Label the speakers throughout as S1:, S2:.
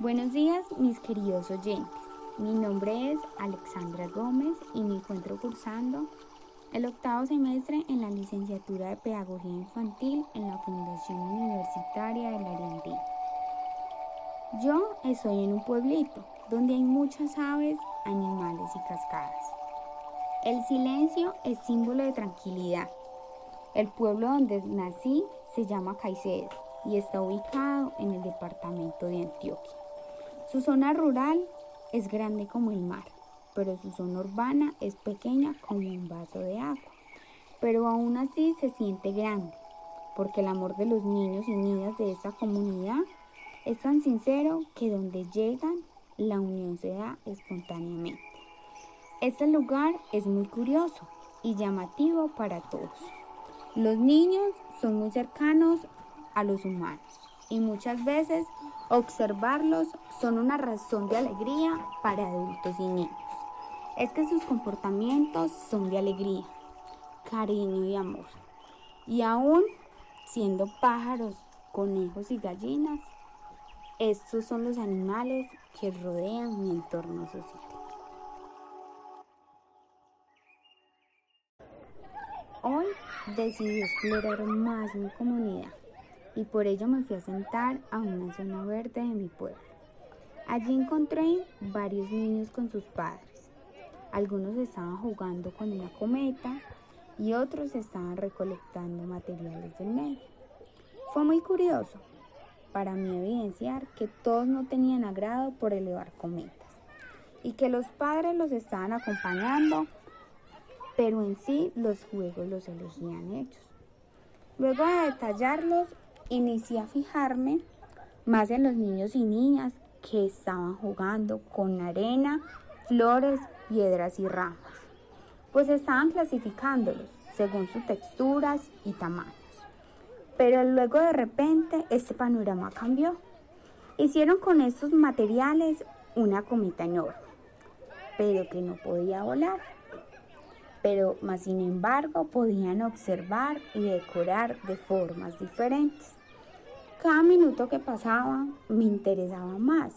S1: Buenos días, mis queridos oyentes. Mi nombre es Alexandra Gómez y me encuentro cursando el octavo semestre en la licenciatura de Pedagogía Infantil en la Fundación Universitaria del Argentina. Yo estoy en un pueblito donde hay muchas aves, animales y cascadas. El silencio es símbolo de tranquilidad. El pueblo donde nací se llama Caicedo y está ubicado en el departamento de Antioquia. Su zona rural es grande como el mar, pero su zona urbana es pequeña como un vaso de agua. Pero aún así se siente grande, porque el amor de los niños y niñas de esta comunidad es tan sincero que donde llegan, la unión se da espontáneamente. Este lugar es muy curioso y llamativo para todos. Los niños son muy cercanos a los humanos y muchas veces observarlos son una razón de alegría para adultos y niños. Es que sus comportamientos son de alegría, cariño y amor. Y aún siendo pájaros, conejos y gallinas, estos son los animales que rodean mi entorno social. Hoy decidí explorar más mi comunidad y por ello me fui a sentar a una zona verde de mi pueblo. Allí encontré varios niños con sus padres. Algunos estaban jugando con una cometa y otros estaban recolectando materiales del medio. Fue muy curioso para mí evidenciar que todos no tenían agrado por elevar cometas y que los padres los estaban acompañando, pero en sí los juegos los elegían ellos. Luego de detallarlos, inicié a fijarme más en los niños y niñas que estaban jugando con arena, flores, piedras y ramas, pues estaban clasificándolos según sus texturas y tamaños. Pero luego de repente este panorama cambió. Hicieron con estos materiales una cometa enorme, pero que no podía volar. Pero más sin embargo podían observar y decorar de formas diferentes. Cada minuto que pasaba me interesaba más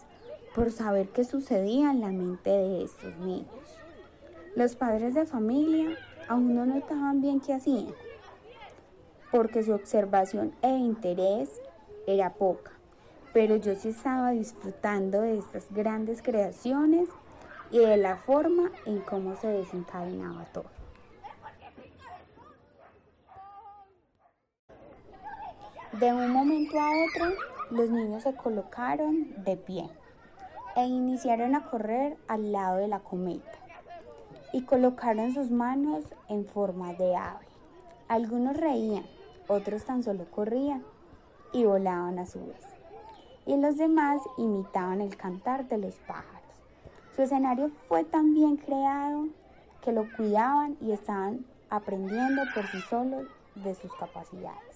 S1: por saber qué sucedía en la mente de estos niños. Los padres de familia aún no notaban bien qué hacían, porque su observación e interés era poca, pero yo sí estaba disfrutando de estas grandes creaciones y de la forma en cómo se desencadenaba todo. De un momento a otro, los niños se colocaron de pie e iniciaron a correr al lado de la cometa y colocaron sus manos en forma de ave. Algunos reían, otros tan solo corrían y volaban a su vez. Y los demás imitaban el cantar de los pájaros. Su escenario fue tan bien creado que lo cuidaban y estaban aprendiendo por sí solos de sus capacidades.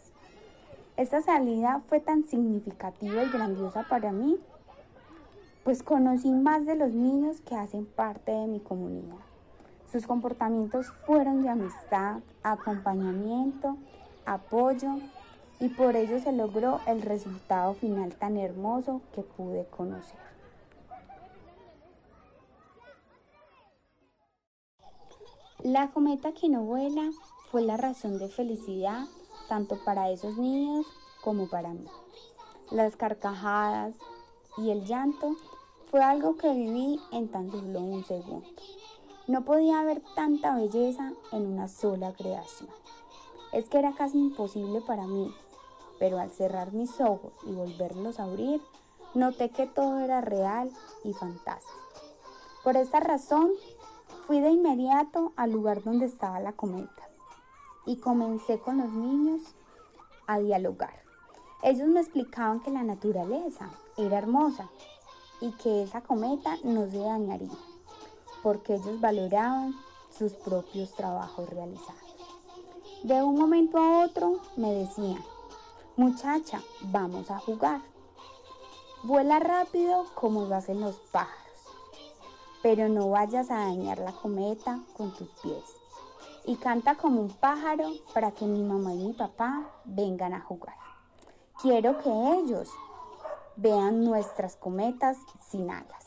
S1: Esta salida fue tan significativa y grandiosa para mí, pues conocí más de los niños que hacen parte de mi comunidad. Sus comportamientos fueron de amistad, acompañamiento, apoyo y por ello se logró el resultado final tan hermoso que pude conocer. La cometa que no vuela fue la razón de felicidad tanto para esos niños como para mí. Las carcajadas y el llanto fue algo que viví en tan solo un segundo. No podía haber tanta belleza en una sola creación. Es que era casi imposible para mí, pero al cerrar mis ojos y volverlos a abrir, noté que todo era real y fantástico. Por esta razón, fui de inmediato al lugar donde estaba la cometa y comencé con los niños a dialogar. Ellos me explicaban que la naturaleza era hermosa y que esa cometa no se dañaría, porque ellos valoraban sus propios trabajos realizados. De un momento a otro me decían, muchacha, vamos a jugar. Vuela rápido como lo hacen los pájaros, pero no vayas a dañar la cometa con tus pies y canta como un pájaro para que mi mamá y mi papá vengan a jugar. Quiero que ellos vean nuestras cometas sin alas.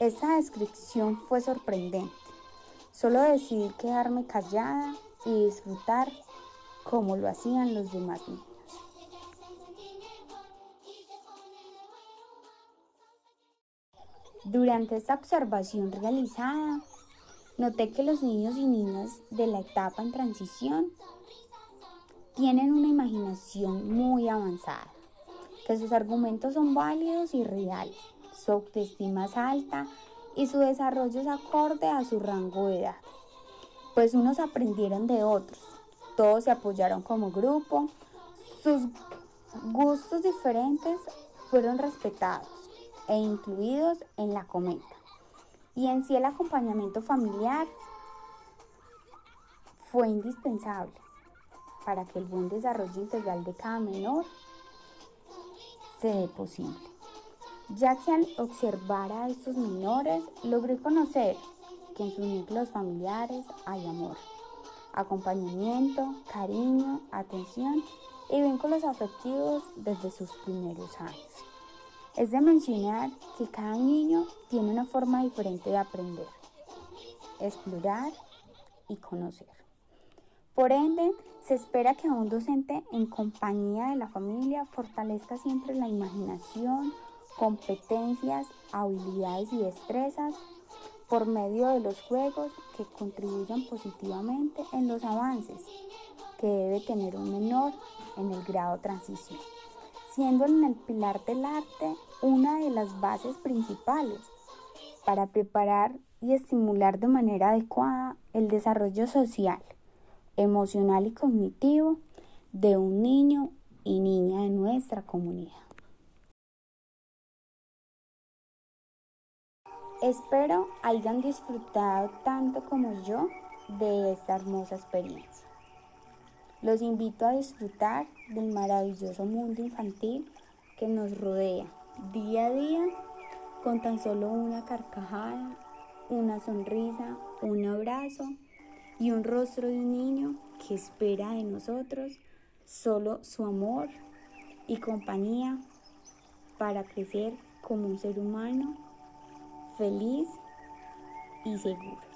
S1: Esta descripción fue sorprendente. Solo decidí quedarme callada y disfrutar como lo hacían los demás niños. Durante esta observación realizada, noté que los niños y niñas de la etapa en transición tienen una imaginación muy avanzada, que sus argumentos son válidos y reales, su autoestima es alta y su desarrollo es acorde a su rango de edad, pues unos aprendieron de otros, todos se apoyaron como grupo, sus gustos diferentes fueron respetados e incluidos en la cometa. Y en sí el acompañamiento familiar fue indispensable para que el buen desarrollo integral de cada menor se dé posible. Ya que al observar a estos menores logré conocer que en sus núcleos familiares hay amor, acompañamiento, cariño, atención y vínculos afectivos desde sus primeros años. Es de mencionar que cada niño tiene una forma diferente de aprender, explorar y conocer. Por ende, se espera que un docente en compañía de la familia fortalezca siempre la imaginación, competencias, habilidades y destrezas por medio de los juegos que contribuyan positivamente en los avances que debe tener un menor en el grado transición siendo en el pilar del arte una de las bases principales para preparar y estimular de manera adecuada el desarrollo social, emocional y cognitivo de un niño y niña de nuestra comunidad. Espero hayan disfrutado tanto como yo de esta hermosa experiencia. Los invito a disfrutar del maravilloso mundo infantil que nos rodea día a día con tan solo una carcajada, una sonrisa, un abrazo y un rostro de un niño que espera de nosotros solo su amor y compañía para crecer como un ser humano feliz y seguro.